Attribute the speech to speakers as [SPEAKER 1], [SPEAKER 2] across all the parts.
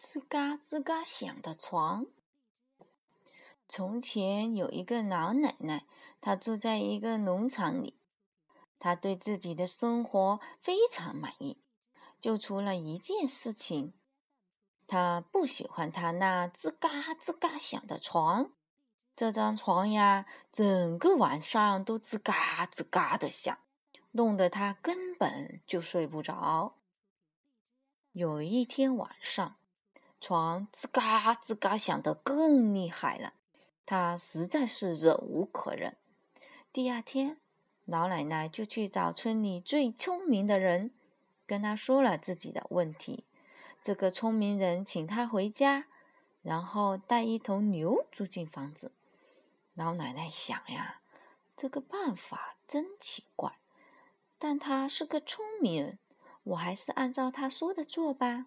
[SPEAKER 1] 吱嘎吱嘎响的床。从前有一个老奶奶，她住在一个农场里。她对自己的生活非常满意，就除了一件事情，她不喜欢她那吱嘎吱嘎响的床。这张床呀，整个晚上都吱嘎吱嘎的响，弄得她根本就睡不着。有一天晚上，床吱嘎吱嘎响得更厉害了，他实在是忍无可忍。第二天，老奶奶就去找村里最聪明的人，跟他说了自己的问题。这个聪明人请他回家，然后带一头牛住进房子。老奶奶想呀，这个办法真奇怪，但他是个聪明人。我还是按照他说的做吧。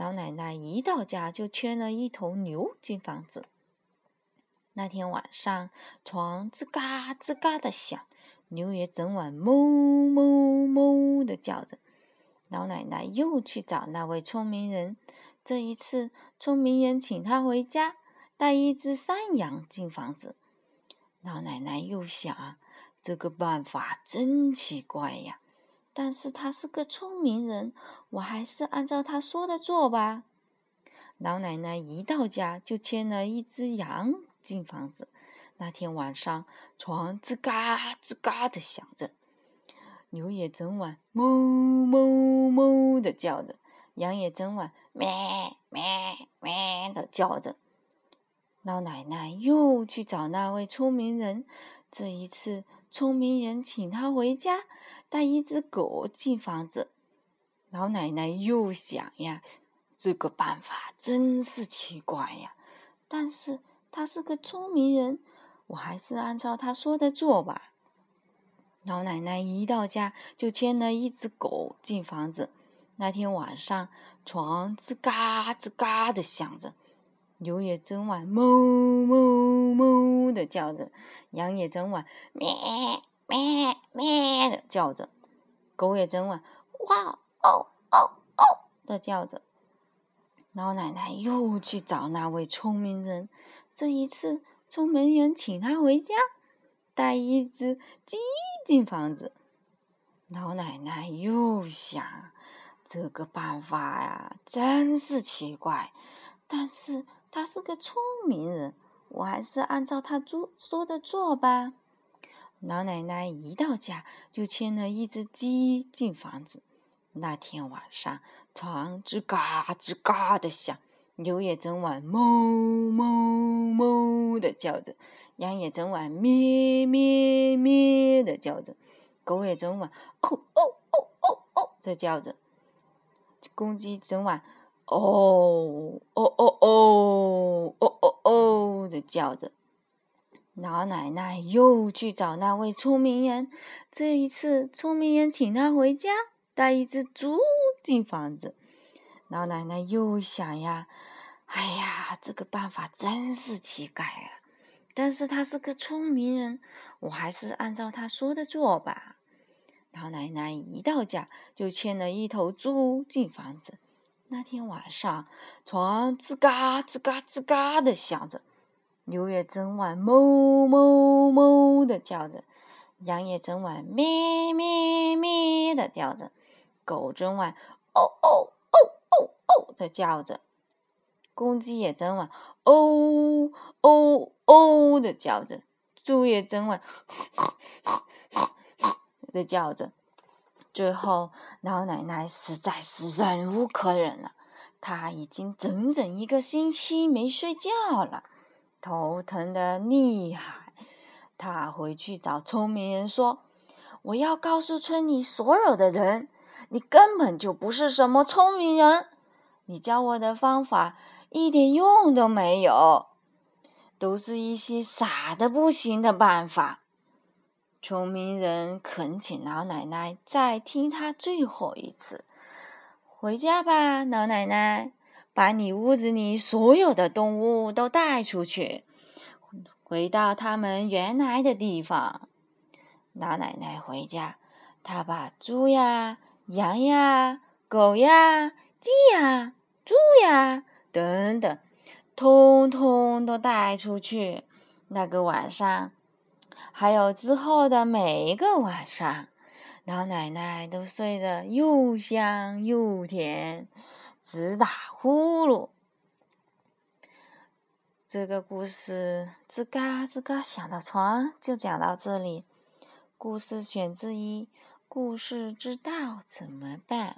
[SPEAKER 1] 老奶奶一到家就牵了一头牛进房子。那天晚上，床吱嘎吱嘎的响，牛也整晚哞哞哞的叫着。老奶奶又去找那位聪明人，这一次，聪明人请他回家，带一只山羊进房子。老奶奶又想，这个办法真奇怪呀。但是他是个聪明人，我还是按照他说的做吧。老奶奶一到家就牵了一只羊进房子。那天晚上，床吱嘎吱嘎的响着，牛也整晚哞哞哞的叫着，羊也整晚咩咩咩的叫着。老奶奶又去找那位聪明人，这一次，聪明人请他回家。带一只狗进房子，老奶奶又想呀，这个办法真是奇怪呀。但是他是个聪明人，我还是按照他说的做吧。老奶奶一到家就牵了一只狗进房子。那天晚上，床吱嘎吱嘎的响着，牛也整晚哞哞哞的叫着，羊也整晚咩。咩咩的叫着，狗也整晚哇哦哦哦的叫着。老奶奶又去找那位聪明人，这一次聪明人请他回家，带一只鸡进房子。老奶奶又想，这个办法呀，真是奇怪。但是他是个聪明人，我还是按照他做说的做吧。老奶奶一到家就牵了一只鸡进房子。那天晚上，床吱嘎吱嘎的响，牛也整晚哞哞哞的叫着，羊也整晚咩咩咩的叫着，狗也整晚哦哦哦哦哦的叫着，公鸡整晚哦哦哦哦哦哦哦的叫着。老奶奶又去找那位聪明人，这一次聪明人请她回家，带一只猪进房子。老奶奶又想呀，哎呀，这个办法真是奇怪啊！但是他是个聪明人，我还是按照他说的做吧。老奶奶一到家就牵了一头猪进房子。那天晚上，床吱嘎吱嘎吱嘎的响着。牛也整晚哞哞哞的叫着，羊也整晚咩咩咩的叫着，狗整晚哦哦哦哦哦的叫着，公鸡也整晚哦哦哦的叫着，猪也整晚 的叫着。最后，老奶奶实在是忍无可忍了，她已经整整一个星期没睡觉了。头疼的厉害，他回去找聪明人说：“我要告诉村里所有的人，你根本就不是什么聪明人，你教我的方法一点用都没有，都是一些傻的不行的办法。”聪明人恳请老奶奶再听他最后一次。回家吧，老奶奶。把你屋子里所有的动物都带出去，回到他们原来的地方。老奶奶回家，她把猪呀、羊呀、狗呀、鸡呀、猪呀，等等，通通都带出去。那个晚上，还有之后的每一个晚上，老奶奶都睡得又香又甜，直打呼噜。这个故事吱嘎吱嘎响的床就讲到这里。故事选自一《故事之道怎么办》。